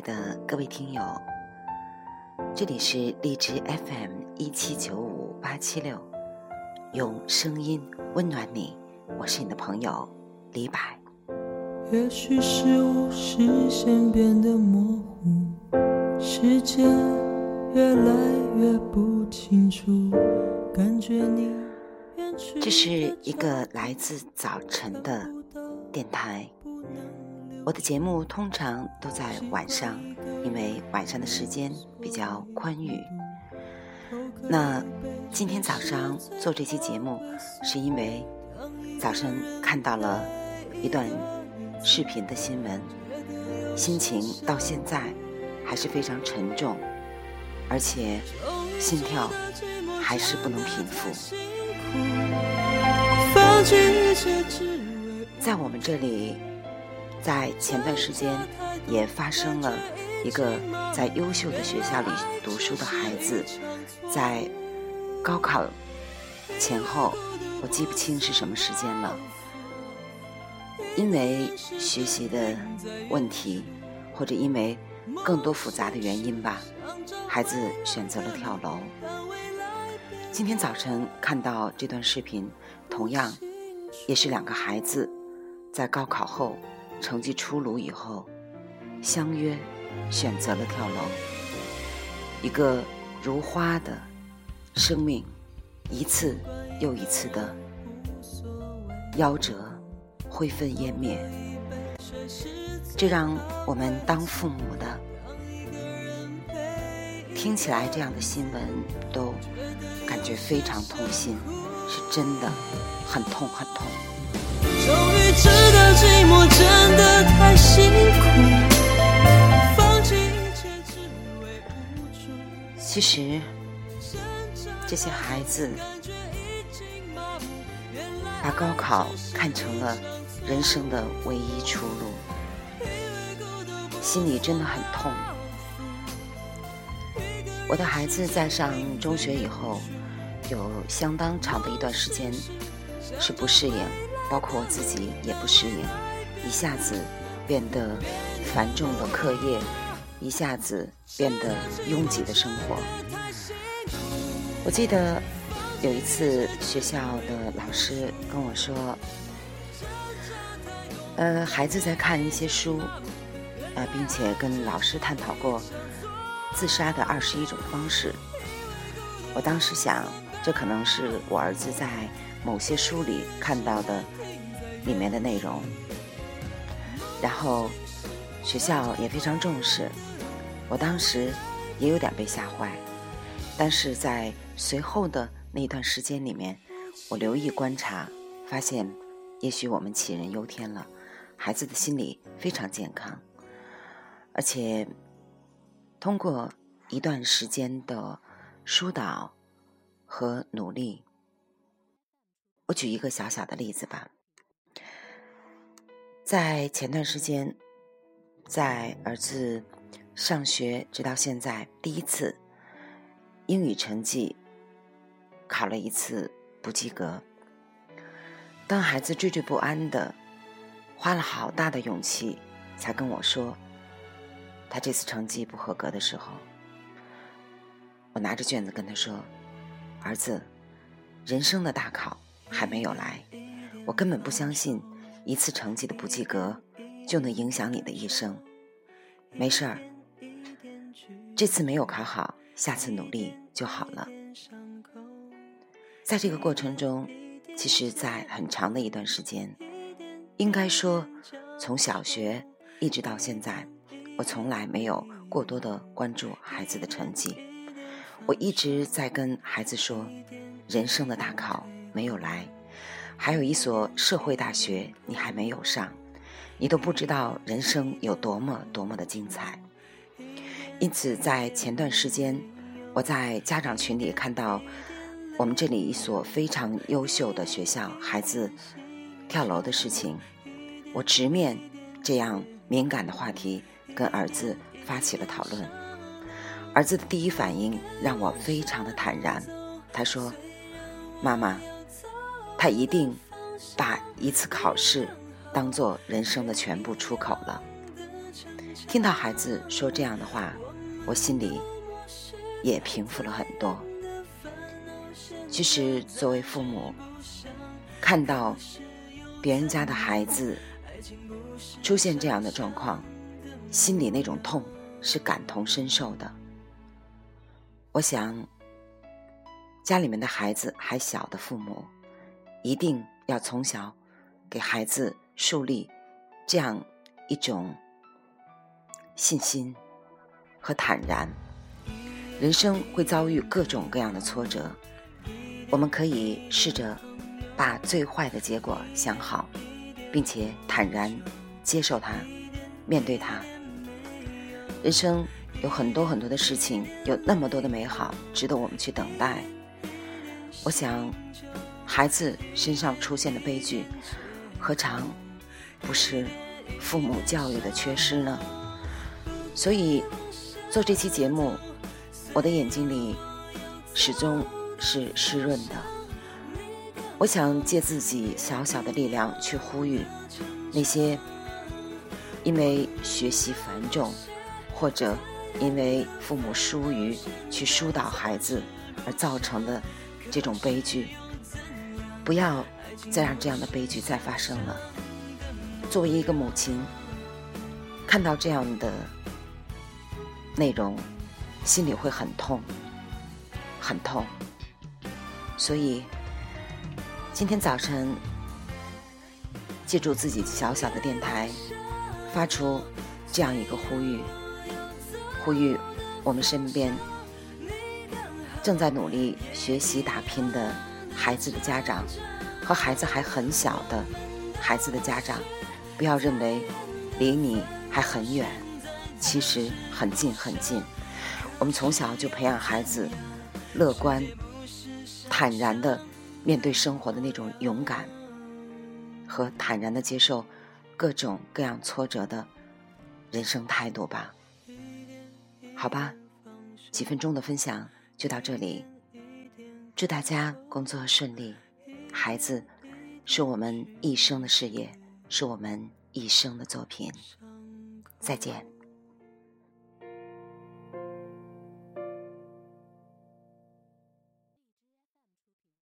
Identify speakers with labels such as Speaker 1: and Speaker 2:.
Speaker 1: 爱的各位听友，这里是荔枝 FM 一七九五八七六，用声音温暖你，我是你的朋友李柏。
Speaker 2: 也许是我视线变得模糊，世界越来越不清楚，感觉你
Speaker 1: 这是一个来自早晨的电台。我的节目通常都在晚上，因为晚上的时间比较宽裕。那今天早上做这期节目，是因为早上看到了一段视频的新闻，心情到现在还是非常沉重，而且心跳还是不能平复。在我们这里。在前段时间，也发生了一个在优秀的学校里读书的孩子，在高考前后，我记不清是什么时间了，因为学习的问题，或者因为更多复杂的原因吧，孩子选择了跳楼。今天早晨看到这段视频，同样也是两个孩子在高考后。成绩出炉以后，相约选择了跳楼。一个如花的生命，一次又一次的夭折、灰飞烟灭，这让我们当父母的听起来这样的新闻都感觉非常痛心，是真的很痛很痛。终于知道寂寞其实，这些孩子把高考看成了人生的唯一出路，心里真的很痛。我的孩子在上中学以后，有相当长的一段时间是不适应。包括我自己也不适应，一下子变得繁重的课业，一下子变得拥挤的生活。我记得有一次学校的老师跟我说：“呃，孩子在看一些书，呃，并且跟老师探讨过自杀的二十一种方式。”我当时想，这可能是我儿子在某些书里看到的。里面的内容，然后学校也非常重视，我当时也有点被吓坏，但是在随后的那段时间里面，我留意观察，发现也许我们杞人忧天了，孩子的心理非常健康，而且通过一段时间的疏导和努力，我举一个小小的例子吧。在前段时间，在儿子上学直到现在第一次英语成绩考了一次不及格，当孩子惴惴不安的花了好大的勇气才跟我说他这次成绩不合格的时候，我拿着卷子跟他说：“儿子，人生的大考还没有来，我根本不相信。”一次成绩的不及格，就能影响你的一生。没事儿，这次没有考好，下次努力就好了。在这个过程中，其实，在很长的一段时间，应该说，从小学一直到现在，我从来没有过多的关注孩子的成绩。我一直在跟孩子说，人生的大考没有来。还有一所社会大学，你还没有上，你都不知道人生有多么多么的精彩。因此，在前段时间，我在家长群里看到我们这里一所非常优秀的学校孩子跳楼的事情，我直面这样敏感的话题，跟儿子发起了讨论。儿子的第一反应让我非常的坦然，他说：“妈妈。”他一定把一次考试当做人生的全部出口了。听到孩子说这样的话，我心里也平复了很多。其实，作为父母，看到别人家的孩子出现这样的状况，心里那种痛是感同身受的。我想，家里面的孩子还小的父母，一定要从小给孩子树立这样一种信心和坦然。人生会遭遇各种各样的挫折。我们可以试着把最坏的结果想好，并且坦然接受它，面对它。人生有很多很多的事情，有那么多的美好值得我们去等待。我想，孩子身上出现的悲剧，何尝不是父母教育的缺失呢？所以，做这期节目，我的眼睛里始终。是湿润的。我想借自己小小的力量去呼吁那些因为学习繁重，或者因为父母疏于去疏导孩子而造成的这种悲剧，不要再让这样的悲剧再发生了。作为一个母亲，看到这样的内容，心里会很痛，很痛。所以，今天早晨，借助自己小小的电台，发出这样一个呼吁：呼吁我们身边正在努力学习打拼的孩子的家长和孩子还很小的孩子的家长，不要认为离你还很远，其实很近很近。我们从小就培养孩子乐观。坦然的面对生活的那种勇敢，和坦然的接受各种各样挫折的人生态度吧。好吧，几分钟的分享就到这里。祝大家工作顺利。孩子是我们一生的事业，是我们一生的作品。再见。